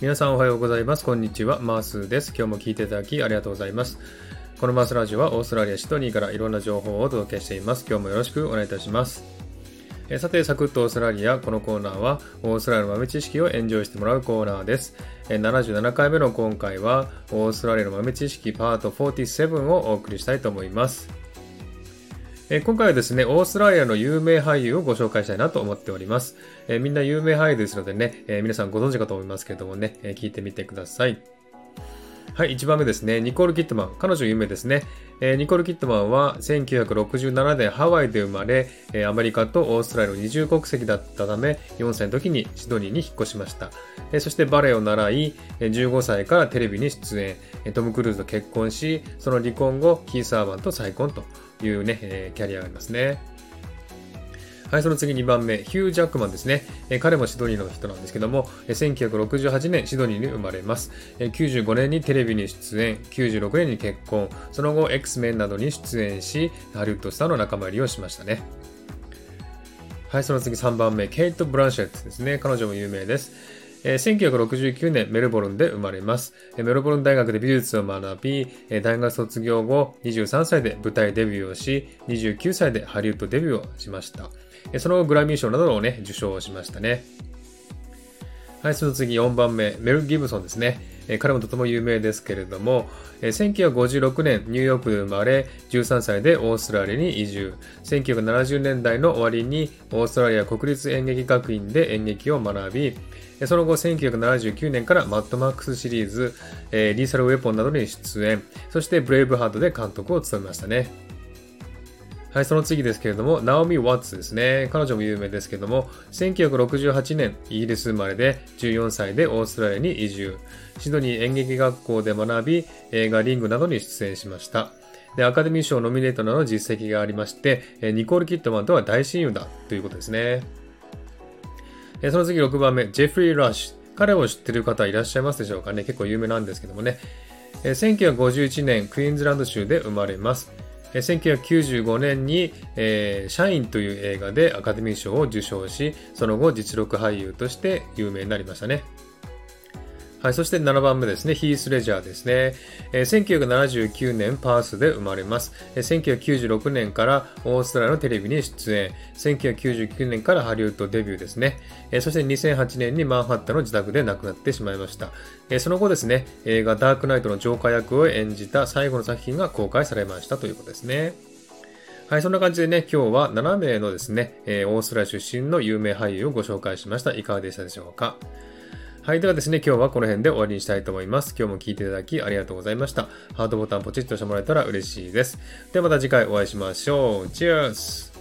皆さんおはようございます。こんにちは。マースです。今日も聞いていただきありがとうございます。このマースラジオはオーストラリア・シドニーからいろんな情報をお届けしています。今日もよろしくお願いいたします。えさて、サクッとオーストラリア。このコーナーは、オーストラリアの豆知識をエンジョイしてもらうコーナーです。え77回目の今回は、オーストラリアの豆知識パート47をお送りしたいと思います。え今回はですね、オーストラリアの有名俳優をご紹介したいなと思っております。えみんな有名俳優ですのでね、え皆さんご存知かと思いますけれどもね、え聞いてみてください。はい、1番目ですね。ニコール・キットマン。彼女有名ですね。えー、ニコール・キットマンは1967年ハワイで生まれ、えー、アメリカとオーストラリアの二重国籍だったため、4歳の時にシドニーに引っ越しました。えー、そしてバレエを習い、15歳からテレビに出演、トム・クルーズと結婚し、その離婚後、キーサーバンと再婚というね、えキャリアがありますね。はい、その次2番目、ヒュー・ジャックマンですね。えー、彼もシドニーの人なんですけども、えー、1968年シドニーに生まれます、えー。95年にテレビに出演、96年に結婚、その後 X メンなどに出演し、ハリウッドスターの仲間入りをしましたね。はい、その次3番目、ケイト・ブランシェットですね。彼女も有名です。え1969年メルボルンで生まれます。メルボルン大学で美術を学び、大学卒業後23歳で舞台デビューをし、29歳でハリウッドデビューをしました。その後グラミー賞などをね、受賞しましたね。はい、その次4番目、メル・ギブソンですね。彼もとても有名ですけれども、1956年ニューヨークで生まれ、13歳でオーストラリアに移住。1970年代の終わりにオーストラリア国立演劇学院で演劇を学び、その後1979年からマッドマックスシリーズ、リーサルウェポンなどに出演、そしてブレイブハートで監督を務めましたね。はい、その次ですけれども、ナオミ・ワッツですね。彼女も有名ですけれども、1968年、イギリス生まれで、14歳でオーストラリアに移住。シドニー演劇学校で学び、映画リングなどに出演しました。で、アカデミー賞ノミネートなどの実績がありまして、ニコール・キットマンとは大親友だということですね。その次6番目、ジェフリー・ラッシュ。彼を知っている方いらっしゃいますでしょうかね。結構有名なんですけどもね。1951年、クイーンズランド州で生まれます。1995年に、えー、社員という映画でアカデミー賞を受賞し、その後実力俳優として有名になりましたね。はい、そして7番目ですね、ヒース・レジャーですね。えー、1979年パースで生まれます、えー。1996年からオーストラリアのテレビに出演。1999年からハリウッドデビューですね。えー、そして2008年にマンハッタの自宅で亡くなってしまいました。えー、その後ですね、映画ダークナイトのジョーカー役を演じた最後の作品が公開されましたということですね。はい、そんな感じでね、今日は7名のですね、えー、オーストラリア出身の有名俳優をご紹介しました。いかがでしたでしょうか？はい。ではですね、今日はこの辺で終わりにしたいと思います。今日も聴いていただきありがとうございました。ハートボタンポチッとしてもらえたら嬉しいです。ではまた次回お会いしましょう。チェアス